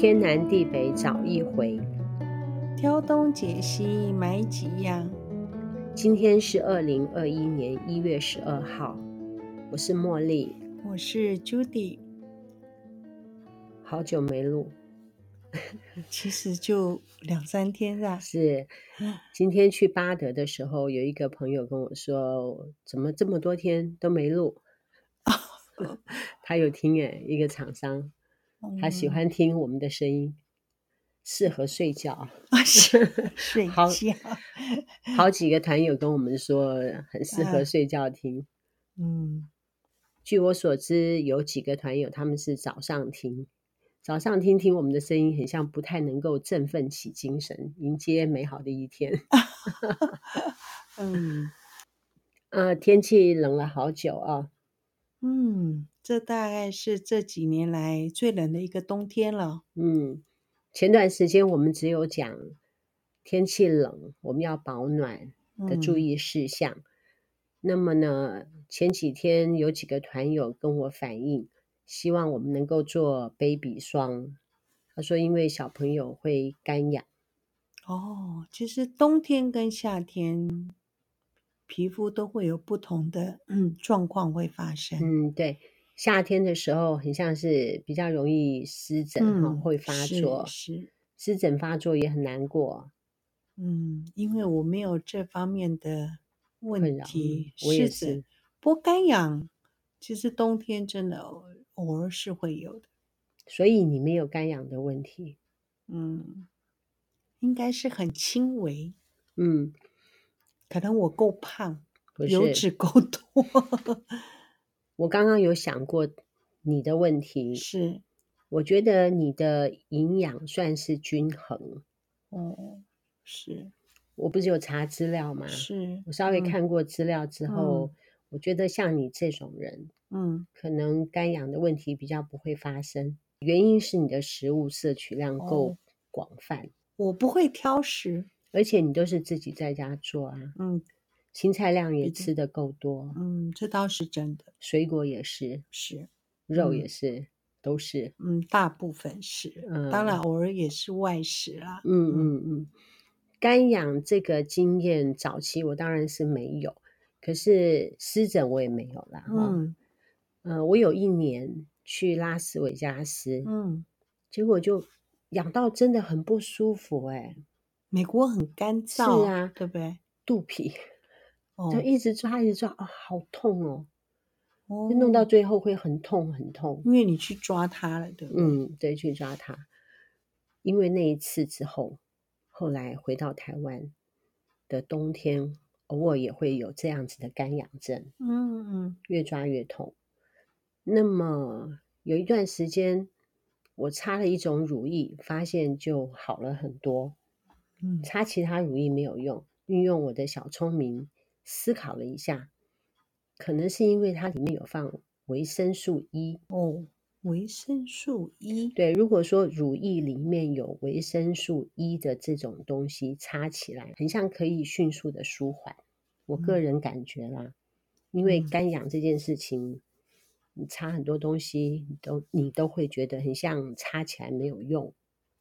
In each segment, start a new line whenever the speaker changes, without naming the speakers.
天南地北找一回，
挑东拣西买几样。
今天是二零二一年一月十二号，我是茉莉，
我是 Judy，
好久没录，
其实就两三天是吧？
是，今天去巴德的时候，有一个朋友跟我说，怎么这么多天都没录？他有听诶，一个厂商，他喜欢听我们的声音。适合睡觉啊，
睡觉。
好几个团友跟我们说，很适合睡觉听。
嗯，
据我所知，有几个团友他们是早上听，早上听听我们的声音，很像不太能够振奋起精神，迎接美好的一天。
嗯，
呃，天气冷了好久啊。
嗯，这大概是这几年来最冷的一个冬天了。
嗯。前段时间我们只有讲天气冷，我们要保暖的注意事项。嗯、那么呢，前几天有几个团友跟我反映，希望我们能够做 baby 霜。他说，因为小朋友会干痒。
哦，其实冬天跟夏天皮肤都会有不同的嗯状况会发生。
嗯，对。夏天的时候，很像是比较容易湿疹哈、嗯，会发作。
是，
湿疹发作也很难过。
嗯，因为我没有这方面的问题，
我也是。
不过干痒，其实冬天真的偶尔是会有的。
所以你没有干痒的问题？
嗯，应该是很轻微。
嗯，
可能我够胖，油脂够多。
我刚刚有想过你的问题，
是
我觉得你的营养算是均衡。
哦，是
我不是有查资料吗？
是
我稍微看过资料之后，
嗯，
我觉得像你这种人，
嗯，
可能肝阳的问题比较不会发生。原因是你的食物摄取量够广泛。哦，
我不会挑食，
而且你都是自己在家做啊。
嗯。
青菜量也吃的够多，
嗯，这倒是真的。
水果也是，
是，
肉也是，嗯、都是，
嗯，大部分是，嗯，当然偶尔也是外食啦。
嗯嗯嗯，干养这个经验早期我当然是没有，可是湿疹我也没有啦。
嗯，
呃，我有一年去拉斯维加斯，
嗯，
结果就痒到真的很不舒服，欸，哎，
美国很干燥，
是啊，
对不对？
肚皮。就一直抓，一直抓，啊、哦，好痛哦！
哦，
就弄到最后会很痛，很痛。
因为你去抓它了，对不对？
嗯，对，去抓它。因为那一次之后，后来回到台湾的冬天，偶尔也会有这样子的干痒症。
嗯嗯，
越抓越痛。那么有一段时间，我擦了一种乳液，发现就好了很多。
嗯，
擦其他乳液没有用，运用我的小聪明。思考了一下，可能是因为它里面有放维生素 E
哦，维生素 E
对，如果说乳液里面有维生素 E 的这种东西，擦起来很像可以迅速的舒缓。我个人感觉啦，嗯、因为干痒这件事情，嗯、你擦很多东西，你都你都会觉得很像擦起来没有用。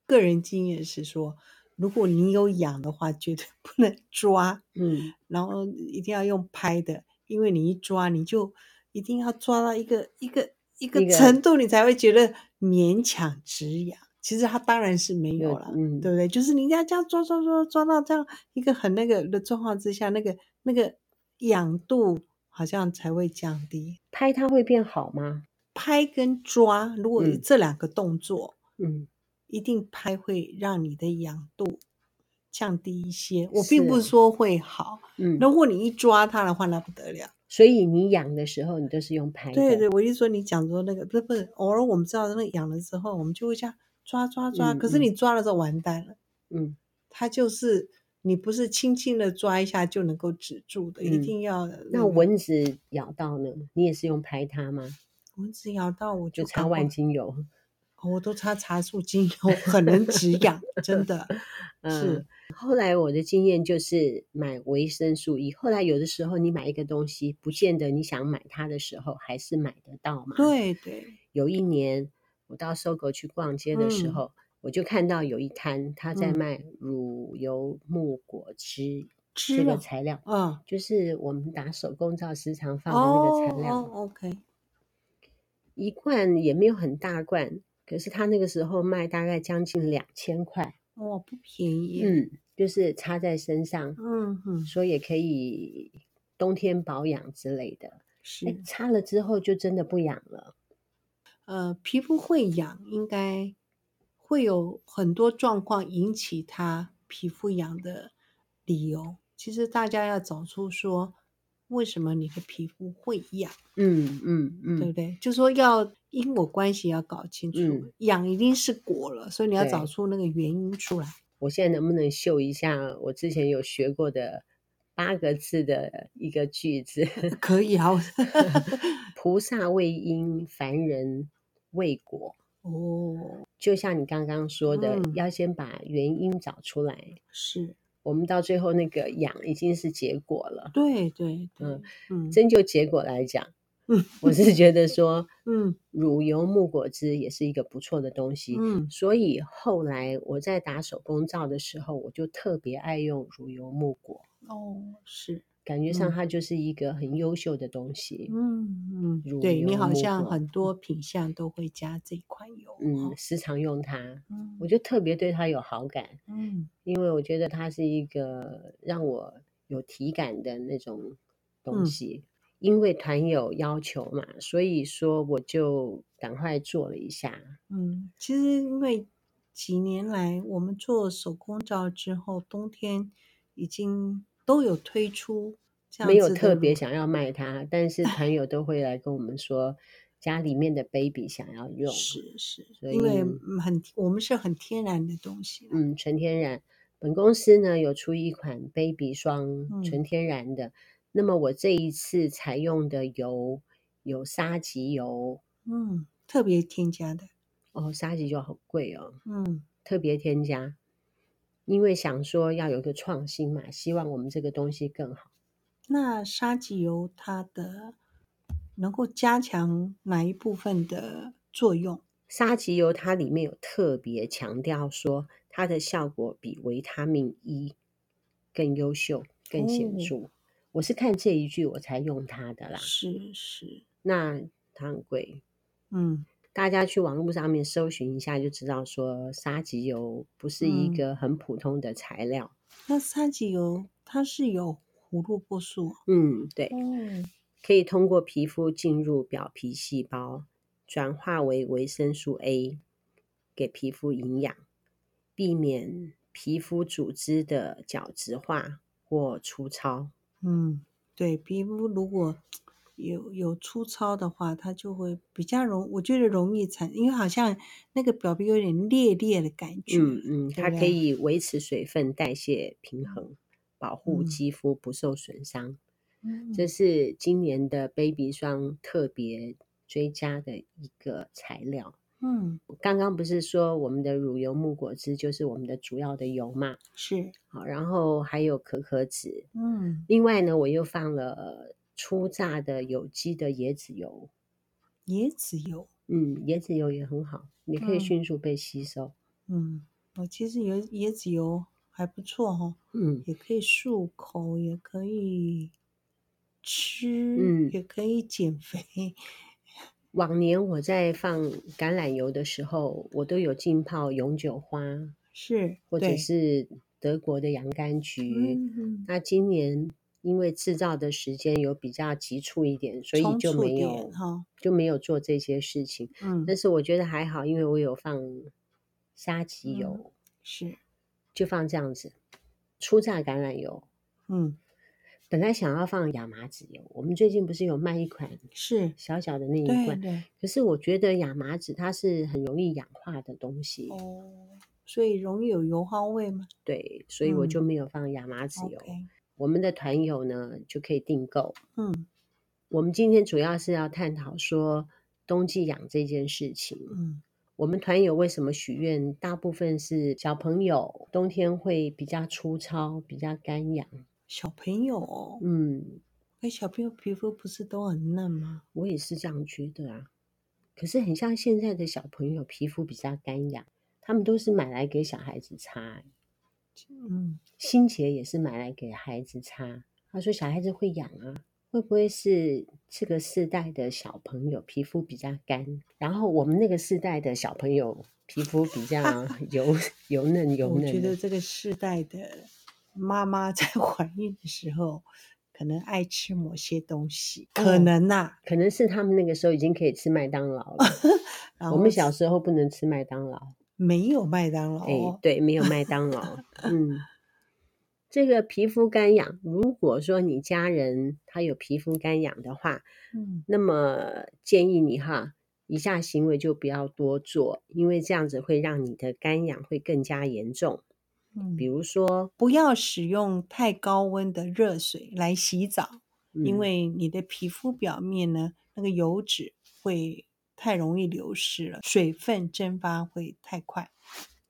个人经验是说。如果你有痒的话，绝对不能 抓，
嗯，
然后一定要用拍的，因为你一抓，你就一定要抓到一个一个一个程度，你才会觉得勉强止痒。其实它当然是没有了，
嗯，
对不对？就是你要这样抓抓抓抓到这样一个很那个的状况之下，那个那个痒度好像才会降低。
拍它会变好吗？
拍跟抓，如果这两个动作，
嗯。嗯
一定拍会让你的痒度降低一些，我并不是说会好。
嗯，
如果你一抓它的话，那不得了。
所以你痒的时候，你都是用拍的。
对对，我就说你讲说那个，不是不是，偶尔我们知道那个痒了之后，我们就会这样抓抓抓。嗯，可是你抓的时候完蛋了。
嗯，
它就是你不是轻轻的抓一下就能够止住的，嗯，一定要。
那蚊子咬到呢？你也是用拍它吗？
蚊子咬到我就，
就擦万金油。
我都擦茶树精油，很能止痒，真的 是。
后来我的经验就是买维生素 E。后来有的时候你买一个东西，不见得你想买它的时候还是买得到嘛。
对对。
有一年我到 SOGO 去逛街的时候，嗯、我就看到有一摊他在卖乳油木果汁。嗯这个材料，
嗯，
就是我们打手工皂时常放的那个材料。
OK，
一罐也没有很大罐，可是他那个时候卖大概将近两千块，
哦，不便宜。
嗯，就是擦在身上，
嗯哼，
所以也可以冬天保养之类的。
是，
擦了之后就真的不痒了。
呃，皮肤会痒，应该会有很多状况引起它皮肤痒的理由。其实大家要找出说，为什么你的皮肤会痒？
嗯嗯嗯，
对不对？就说要因果关系要搞清楚，
嗯、
痒一定是果了，所以你要找出那个原因出来。
我现在能不能秀一下我之前有学过的八个字的一个句子？
可以啊。
菩萨为因，凡人为果。
哦，
就像你刚刚说的，
嗯、
要先把原因找出来。
是。
我们到最后那个痒已经是结果了，
对对，对
嗯
嗯，
真就结果来讲，
嗯，
我是觉得说，
嗯，
乳油木果汁也是一个不错的东西，
嗯，
所以后来我在打手工皂的时候，我就特别爱用乳油木果，
哦，是。
感觉上它就是一个很优秀的东西。
嗯嗯，对，你好像很多品相都会加这款油，
嗯，时常用它，
嗯，
我就特别对它有好感，
嗯，
因为我觉得它是一个让我有体感的那种东西。嗯，因为团友要求嘛，所以说我就赶快做了一下。
嗯，其实因为几年来我们做手工皂之后，冬天已经。都有推出这样，
没有特别想要卖它，但是 团友都会来跟我们说，家里面的 baby 想要用，
是是，
所以
因为很我们是很天然的东西，
嗯，纯天然。本公司呢有出一款 baby 霜，
嗯，纯
天然的。那么我这一次采用的油有沙棘油，
嗯，特别添加的。
哦，沙棘油好贵哦，
嗯，
特别添加。因为想说要有一个创新嘛，希望我们这个东西更好。
那沙棘油它的能够加强哪一部分的作用？
沙棘油它里面有特别强调说，它的效果比维他命 E 更优秀、更显著。哦。我是看这一句我才用它的啦。
是是，
那它很贵。
嗯。
大家去网络上面搜寻一下，就知道说沙棘油不是一个很普通的材料。
嗯、那沙棘油它是有胡萝卜素，
嗯，对，
嗯，
可以通过皮肤进入表皮细胞，转化为维生素 A，给皮肤营养，避免皮肤组织的角质化或粗糙。
嗯，对，皮肤如果。有有粗糙的话，它就会比较容，我觉得容易产，因为好像那个表皮有点裂裂的感觉。
嗯嗯，它可以维持水分代谢平衡，保护肌肤不受损伤。
嗯，
这是今年的 Baby 霜特别追加的一个材料。
嗯，
刚刚不是说我们的乳油木果汁就是我们的主要的油嘛？
是。
好，然后还有可可脂。
嗯，
另外呢，我又放了。初榨的有机的椰子油，
椰子油，
嗯，椰子油也很好，你可以迅速被吸收。
嗯，我其实有椰子油还不错哈，
嗯，
也可以漱口，也可以吃，
嗯，
也可以减肥。
往年我在放橄榄油的时候，我都有浸泡永久花，
是，
或者是德国的洋甘菊。
嗯，
那今年。因为制造的时间有比较急促一点，所以就没有就没有做这些事情。
嗯，
但是我觉得还好，因为我有放沙棘油，
嗯、是
就放这样子。初榨橄榄油，
嗯，
本来想要放亚麻籽油，我们最近不是有卖一款
是小小的那一罐，
对，对。可是我觉得亚麻籽它是很容易氧化的东西，
哦，所以容易有油耗味吗？
对，所以我就没有放亚麻籽油。
嗯 okay
我们的团友呢就可以订购。
嗯，
我们今天主要是要探讨说冬季养这件事情。
嗯，
我们团友为什么许愿？大部分是小朋友冬天会比较粗糙，比较干痒。
小朋友，
嗯，
哎，小朋友皮肤不是都很嫩吗？
我也是这样觉得啊。可是很像现在的小朋友皮肤比较干痒。他们都是买来给小孩子擦。
嗯，
新杰也是买来给孩子擦。他说小孩子会痒啊，会不会是这个世代的小朋友皮肤比较干，然后我们那个世代的小朋友皮肤比较 油油嫩油嫩？
我觉得这个世代的妈妈在 怀孕的时候，可能爱吃某些东西，可能呐、啊，
可能是他们那个时候已经可以吃麦当劳了。我们小时候不能吃麦当劳。
没有麦当劳，
哎，对，没有麦当劳。嗯，这个皮肤干痒，如果说你家人他有皮肤干痒的话，嗯，那么建议你哈，以下行为就不要多做，因为这样子会让你的干痒会更加严重。嗯，比如说，
不要使用太高温的热水来洗澡，嗯，因为你的皮肤表面呢，那个油脂会。太容易流失了，水分蒸发会太快。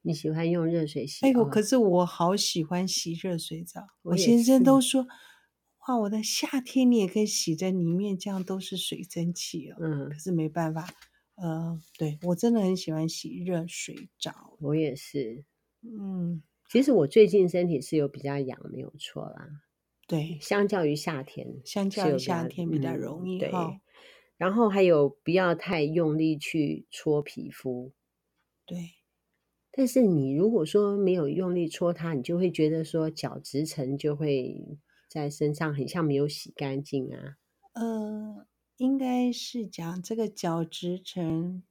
你喜欢用热水洗？
哎呦，可是我好喜欢洗热水澡。我，我先生都说，哇，我的夏天你也可以洗在里面，这样都是水蒸气哦。嗯，可是没办法，呃，对，我真的很喜欢洗热水澡。
我也是。嗯，其实我最近身体是有比较痒，没有错啦。
对，
相较于夏天，
相较于夏天比较容易。嗯、对。哦
然后还有不要太用力去搓皮肤，
对。
但是你如果说没有用力搓它，你就会觉得说角质层就会在身上很像没有洗干净啊。
呃，应该是讲这个角质层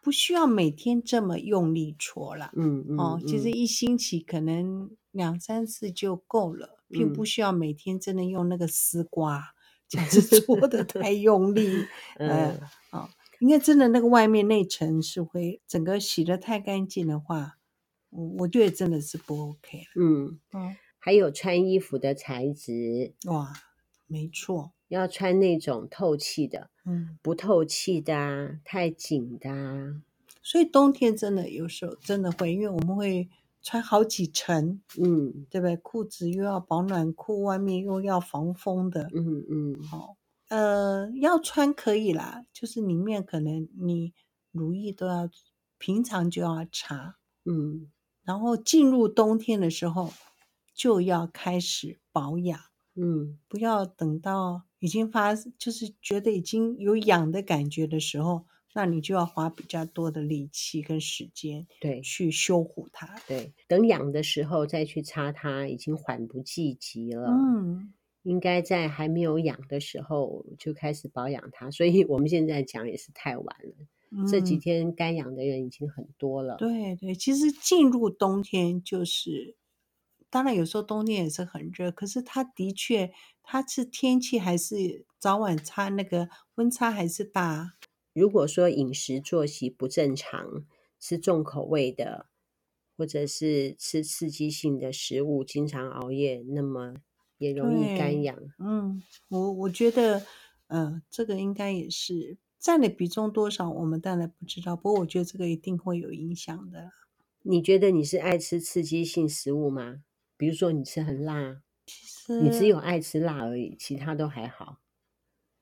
不需要每天这么用力搓了。嗯嗯。哦，其实一星期可能两三次就够了，嗯，并不需要每天真的用那个丝瓜。就是搓的太 用力，嗯，啊、呃，应该真的那个外面那层是会整个洗的太干净的话，我我觉得真的是不 OK。
嗯嗯，还有穿衣服的材质，
哇，没错，
要穿那种透气的，嗯，不透气的啊，太紧的啊，
所以冬天真的有时候真的会，因为我们会。穿好几层，嗯，对不对？裤子又要保暖裤，外面又要防风的，嗯嗯，好，呃，要穿可以啦，就是里面可能你如意都要平常就要擦，嗯，然后进入冬天的时候就要开始保养，嗯，不要等到已经发，就是觉得已经有痒的感觉的时候。那你就要花比较多的力气跟时间，对，去修护它。
对，等养的时候再去擦它，已经缓不济急了。嗯，应该在还没有养的时候就开始保养它。所以我们现在讲也是太晚了。嗯，这几天该养的人已经很多了。
对对，其实进入冬天就是，当然有时候冬天也是很热，可是它的确，它是天气还是早晚差那个温差还是大。
如果说饮食作息不正常，吃重口味的，或者是吃刺激性的食物，经常熬夜，那么也容易干痒。
嗯，我我觉得，呃，这个应该也是占的比重多少，我们当然不知道。不过我觉得这个一定会有影响的。
你觉得你是爱吃刺激性食物吗？比如说你吃很辣，
其实
你只有爱吃辣而已，其他都还好。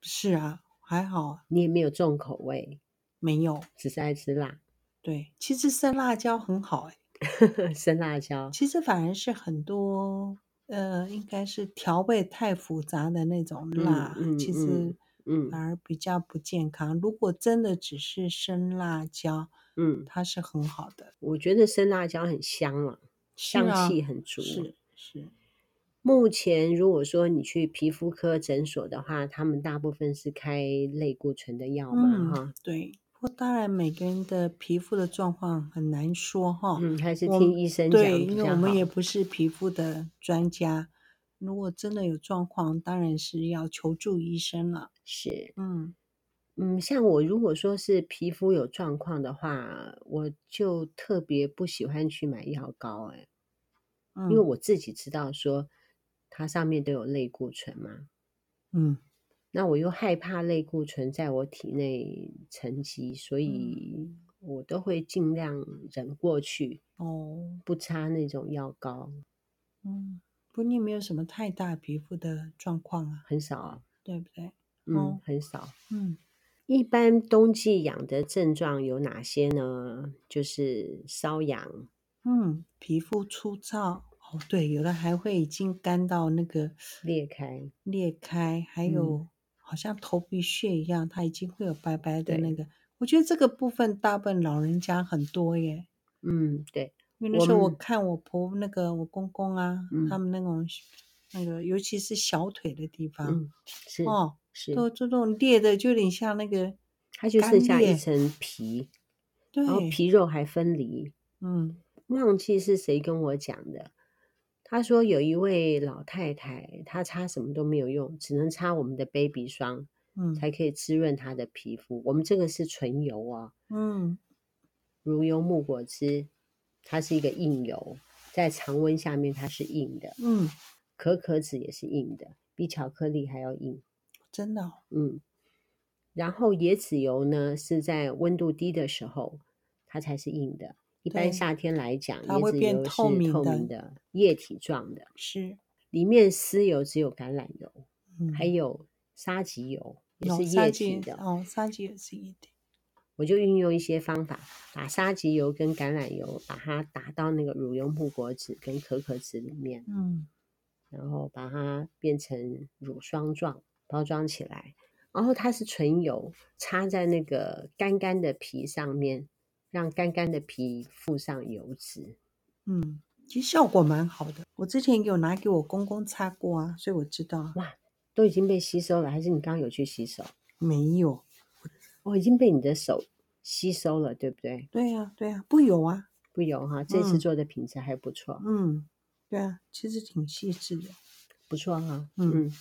是啊。还好，
你也没有重口味，
没有，
只是爱吃辣。
对，其实生辣椒很好
哎，生辣椒
其实反而是很多呃，应该是调味太复杂的那种辣，嗯嗯、其实嗯反而比较不健康、嗯。如果真的只是生辣椒，嗯，它是很好的。
我觉得生辣椒很香嘛、啊，香气很足，
是是。
目前，如果说你去皮肤科诊所的话，他们大部分是开类固醇的药嘛，哈、嗯。
对，不过当然每个人的皮肤的状况很难说，哈。
嗯，还是听医生讲。
对，因为我们也不是皮肤的专家。如果真的有状况，当然是要求助医生了。
是，嗯嗯，像我如果说是皮肤有状况的话，我就特别不喜欢去买药膏，哎、嗯，因为我自己知道说。它上面都有类固醇嘛，嗯，那我又害怕类固醇在我体内沉积，所以我都会尽量忍过去哦，不擦那种药膏。
嗯，不，你没有什么太大皮肤的状况啊？
很少啊，
对不对？
嗯，很少。
嗯，
一般冬季痒的症状有哪些呢？就是瘙痒，
嗯，皮肤粗糙，哦，对，有的还会已经干到那个
裂开，
裂开，还有、
嗯、
好像头皮屑一样，它已经会有白白的那
个。
我觉得这个部分大部分老人家很多耶。
嗯，对，
因为那时候我看我婆那个我公公啊，
嗯、
他们那种那个尤其是小腿的地方，
嗯、是
哦。
是
都这种裂的，就有点像那个，
它就剩下一层皮，
对，
然后皮肉还分离。
嗯，
忘记是谁跟我讲的。他说有一位老太太，她擦什么都没有用，只能擦我们的 baby 霜，嗯，才可以滋润她的皮肤。我们这个是纯油啊，
嗯，
乳油木果汁，它是一个硬油，在常温下面它是硬的，
嗯，
可可脂也是硬的，比巧克力还要硬。
真的，哦，
嗯，然后椰子油呢，是在温度低的时候，它才是硬的。一般夏天来讲，
它会变透明的，
椰子油是透明的液体状的，
是
里面丝油只有橄榄油，
嗯、
还有沙棘油也是液体的。
哦，沙棘油是液体。
我就运用一些方法，把沙棘油跟橄榄油把它打到那个乳油木果脂跟可可脂里面，
嗯，
然后把它变成乳霜状。包装起来，然后它是纯油，擦在那个干干的皮上面，让干干的皮附上油脂。
嗯，其实效果蛮好的。我之前有拿给我公公擦过啊，所以我知道。
哇，都已经被吸收了，还是你刚刚有去洗手？
没有，
我、哦、已经被你的手吸收了，对不对？
对呀、啊，对呀、啊，不油啊，
不油哈。这次做的品质还不错。
嗯，对啊，其实挺细致的，
不错哈。
嗯。
嗯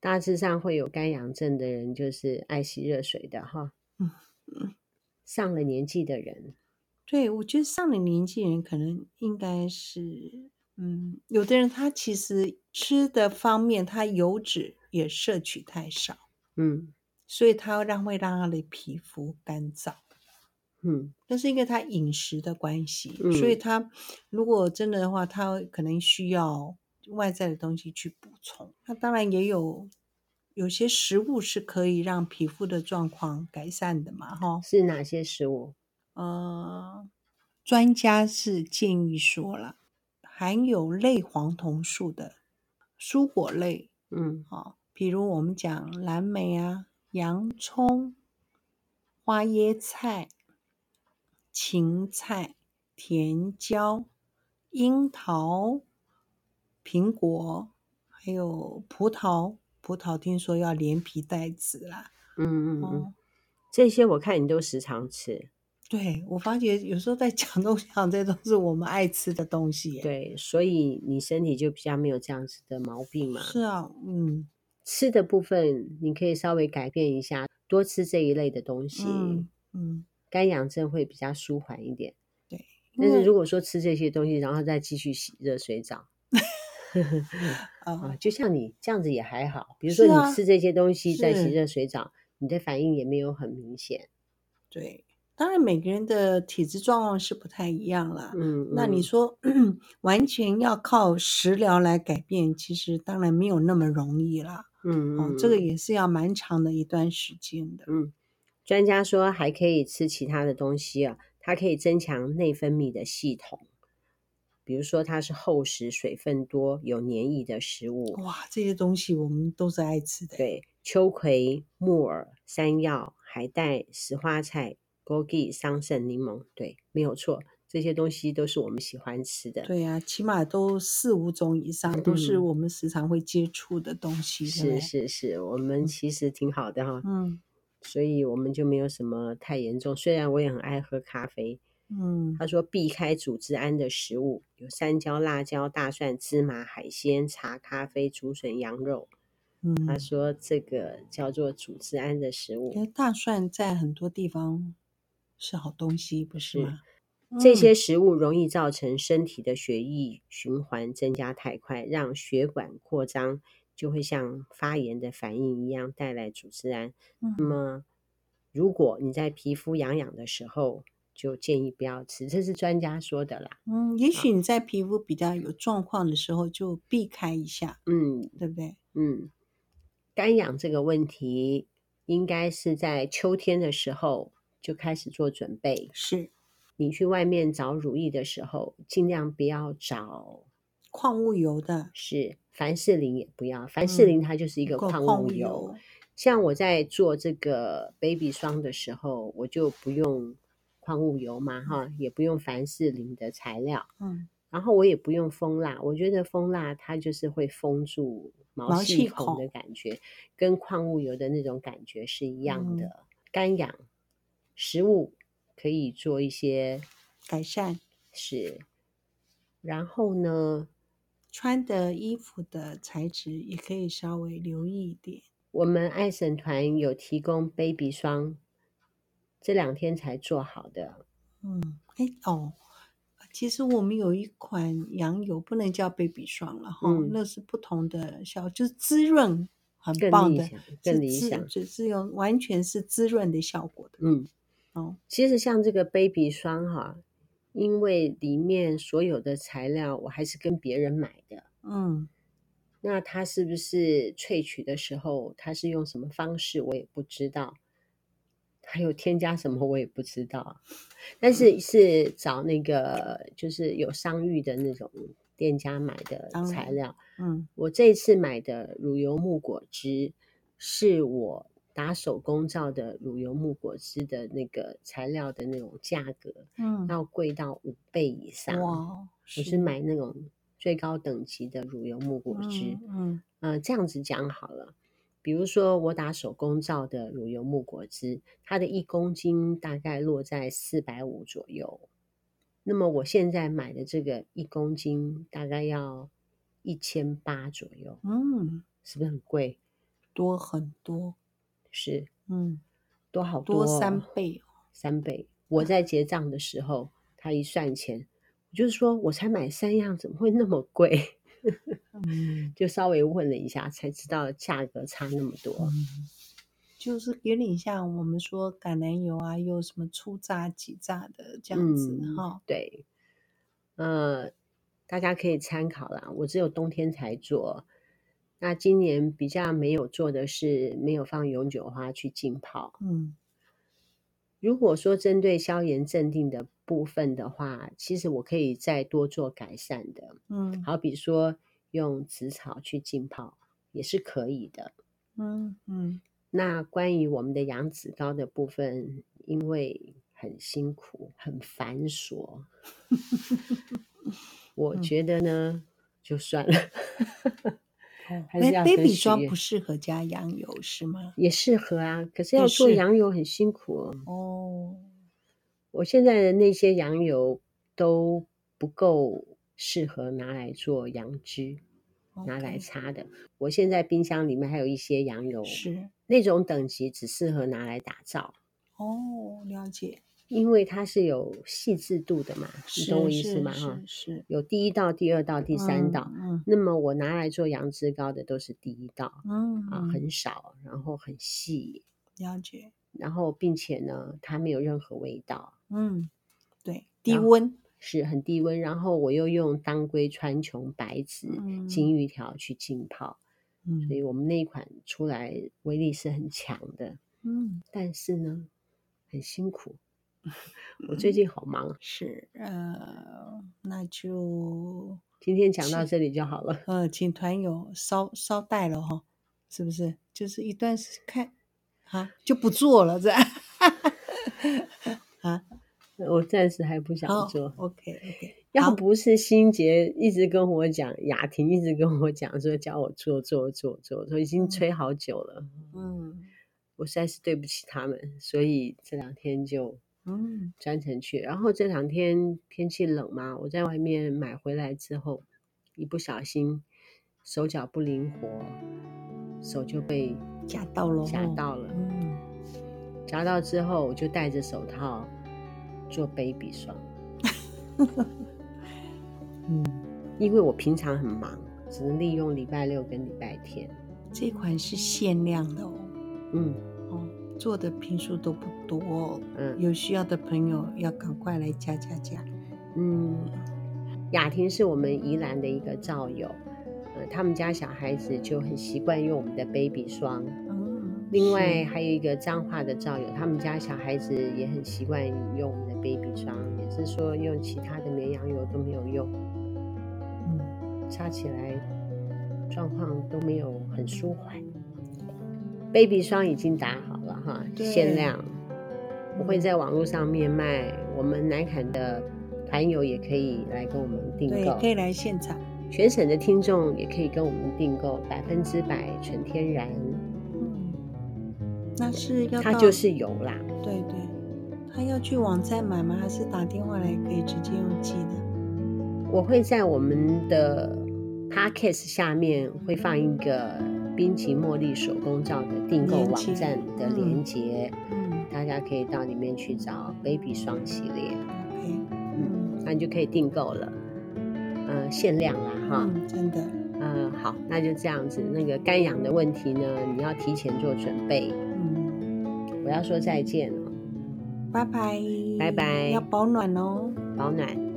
大致上会有干痒症的人，就是爱洗热水的哈。
嗯嗯，
上了年纪的人，
对，我觉得上了年纪人可能应该是，嗯，有的人他其实吃的方面，他油脂也摄取太少，
嗯，
所以他让会让他的皮肤干燥，
嗯，
那是因为他饮食的关系，
嗯，
所以他如果真的的话，他可能需要。外在的东西去补充，那当然也有有些食物是可以让皮肤的状况改善的嘛，哈。
是哪些食物？
呃，专家是建议说了，含有类黄酮素的蔬果类，
嗯，
好，比如我们讲蓝莓啊、洋葱、花椰菜、芹菜、甜椒、樱桃。苹果，还有葡萄，葡萄听说要连皮带籽啦。
嗯嗯嗯，这些我看你都时常吃。
对，我发觉有时候在讲东西，这都是我们爱吃的东西。
对，所以你身体就比较没有这样子的毛病嘛。
是啊，嗯，吃
的部分你可以稍微改变一下，多吃这一类的东西。
嗯嗯，
干痒症会比较舒缓一点。
对，
但是如果说吃这些东西，然后再继续洗热水澡。
啊，
就像你这样子也还好。比如说你吃这些东西在洗热水澡，你的反应也没有很明显。
对，当然每个人的体质状况是不太一样啦。
嗯，嗯，
那你说 完全要靠食疗来改变，其实当然没有那么容易啦。
嗯，嗯，
哦，这个也是要蛮长的一段时间的。
嗯，专家说还可以吃其他的东西啊，它可以增强内分泌的系统。比如说它是厚实、水分多、有黏液的食物，
哇，这些东西我们都是爱吃的。
对，秋葵、木耳、山药、海带、石花菜、枸杞、桑葚、柠檬，对，没有错，这些东西都是我们喜欢吃的。
对呀、啊，起码都四五种以上，都是我们时常会接触的东西。
嗯、是是是，我们其实挺好的哈。
嗯，
所以我们就没有什么太严重。虽然我也很爱喝咖啡。
嗯，
他说避开组织胺的食物有山椒、辣椒、大蒜、芝麻、海鲜、茶、咖啡、竹笋、羊肉。
嗯，
他说这个叫做组织胺的食物。
大蒜在很多地方是好东西，不是吗？
是这些食物容易造成身体的血液循环增加太快，让血管扩张，就会像发炎的反应一样带来组织胺。
嗯，
那么如果你在皮肤痒痒的时候，就建议不要吃，这是专家说的啦。
嗯，也许你在皮肤比较有状况的时候，就避开一下。
嗯，
对不对？
嗯，干痒这个问题，应该是在秋天的时候就开始做准备。
是，
你去外面找乳液的时候，尽量不要找
矿物油的，
是凡士林也不要，凡士林它就是一个矿物油。像我在做这个 baby 霜的时候，我就不用矿物油嘛，哈、嗯，也不用凡士林的材料，
嗯。
然后我也不用蜂蜡，我觉得蜂蜡它就是会封住毛细孔的感觉，跟矿物油的那种感觉是一样的。嗯、干痒食物可以做一些
改善，
是。然后呢，
穿的衣服的材质也可以稍微留意一点。
我们爱省团有提供 baby 霜，这两天才做好的。
嗯，哎哦。其实我们有一款羊油，不能叫 baby 霜了哈，嗯、那是不同的效，就是滋润很棒的，
更理想，
只是用完全是滋润的效果的。
嗯，哦，其实像这个 baby 霜哈，因为里面所有的材料我还是跟别人买的，
嗯，
那它是不是萃取的时候，它是用什么方式，我也不知道。还有添加什么我也不知道，但是是找那个就是有商誉的那种店家买的材料。
嗯，
我这次买的乳油木果汁是我打手工皂的乳油木果汁的那个材料的那种价格，
嗯，
要贵到五倍以上。
哇，
我是买那种最高等级的乳油木果汁。
嗯，嗯，
呃，这样子讲好了。比如说，我打手工皂的乳油木果汁，它的一公斤大概落在四百五左右。那么我现在买的这个一公斤大概要一千八左右。
嗯，
是不是很贵？
多很多。
是，
嗯，
多好多，
多三倍，哦
三倍。我在结账的时候，他一算钱，我就是说我才买三样，怎么会那么贵？
嗯，
就稍微问了一下，才知道价格差那么多。
嗯，就是有点像我们说橄榄油啊，有什么初榨、几榨的这样子哈。
嗯，对，呃，大家可以参考啦。我只有冬天才做，那今年比较没有做的是没有放永久花去浸泡。
嗯，
如果说针对消炎镇定的部分的话，其实我可以再多做改善的。
嗯，
好比说。用紫草去浸泡也是可以的。
嗯嗯。
那关于我们的羊脂膏的部分，因为很辛苦、很繁琐，我觉得呢，嗯、就算了。还是要
baby 霜不适合加羊油是吗？
也适合啊，可是要做羊油很辛苦哦。
哦，
我现在的那些羊油都不够。适合拿来做羊脂.拿来擦的。我现在冰箱里面还有一些羊油，
是
那种等级只适合拿来打造。
哦，了解。
因为它是有细致度的嘛，你懂我意思吗？哈，
是
有第一道、第二道、第三道。
嗯，嗯，
那么我拿来做羊脂膏的都是第一道，
嗯，
啊，很少，然后很细。
了解。
然后，并且呢，它没有任何味道。
嗯，对，低温。
是很低温，然后我又用当归川穹白芷、
嗯、
金玉条去浸泡，
嗯，
所以我们那一款出来威力是很强的，
嗯，
但是呢，很辛苦。我最近好忙，
是呃，那就
今天讲到这里就好了。
呃，请团友稍稍带了哈，是不是？就是一段时间啊，就不做了这样 啊。
我暂时还不想做。
Oh, OK OK，
要不是心杰一直跟我讲，雅婷一直跟我讲说叫我做做做做，说已经催好久了。
嗯，
我实在是对不起他们，所以这两天就
嗯
专程去。然后这两天天气冷嘛，我在外面买回来之后，一不小心手脚不灵活，手就被
夹到了，
夹到了。
嗯，
夹到之后我就戴着手套。做 baby 霜，
嗯，
因为我平常很忙，只能利用礼拜六跟礼拜天。
这款是限量的哦，
嗯，
哦，做的坪数都不多哦，
嗯，
有需要的朋友要赶快来加加加。
嗯，雅婷是我们宜兰的一个皂友，呃，他们家小孩子就很习惯用我们的 baby 霜，
嗯，
另外还有一个彰化的赵友，他们家小孩子也很习惯用我们的 baby 霜，也是说用其他的绵羊油都没有用，嗯，擦起来状况都没有很舒缓。baby 霜已经打好了哈，限量，我会在网络上面卖。我们南坎的团友也可以来跟我们订
购，可以来现场。
全省的听众也可以跟我们订购，百分之百纯天然。
那是要
它就是油啦，
对对，他要去网站买吗？还是打电话来可以直接用寄的？
我会在我们的 podcast 下面会放一个滨崎茉莉手工皂的订购网站的连接，嗯，嗯，大家可以到里面去找 baby 霜系列，OK，嗯，那你就可以订购了，呃，限量啦哈，
嗯，真的，
呃，好，那就这样子，那个干痒的问题呢，你要提前做准备。嗯。我要说再见了，
拜拜，
拜拜，
要保暖哦，
保暖。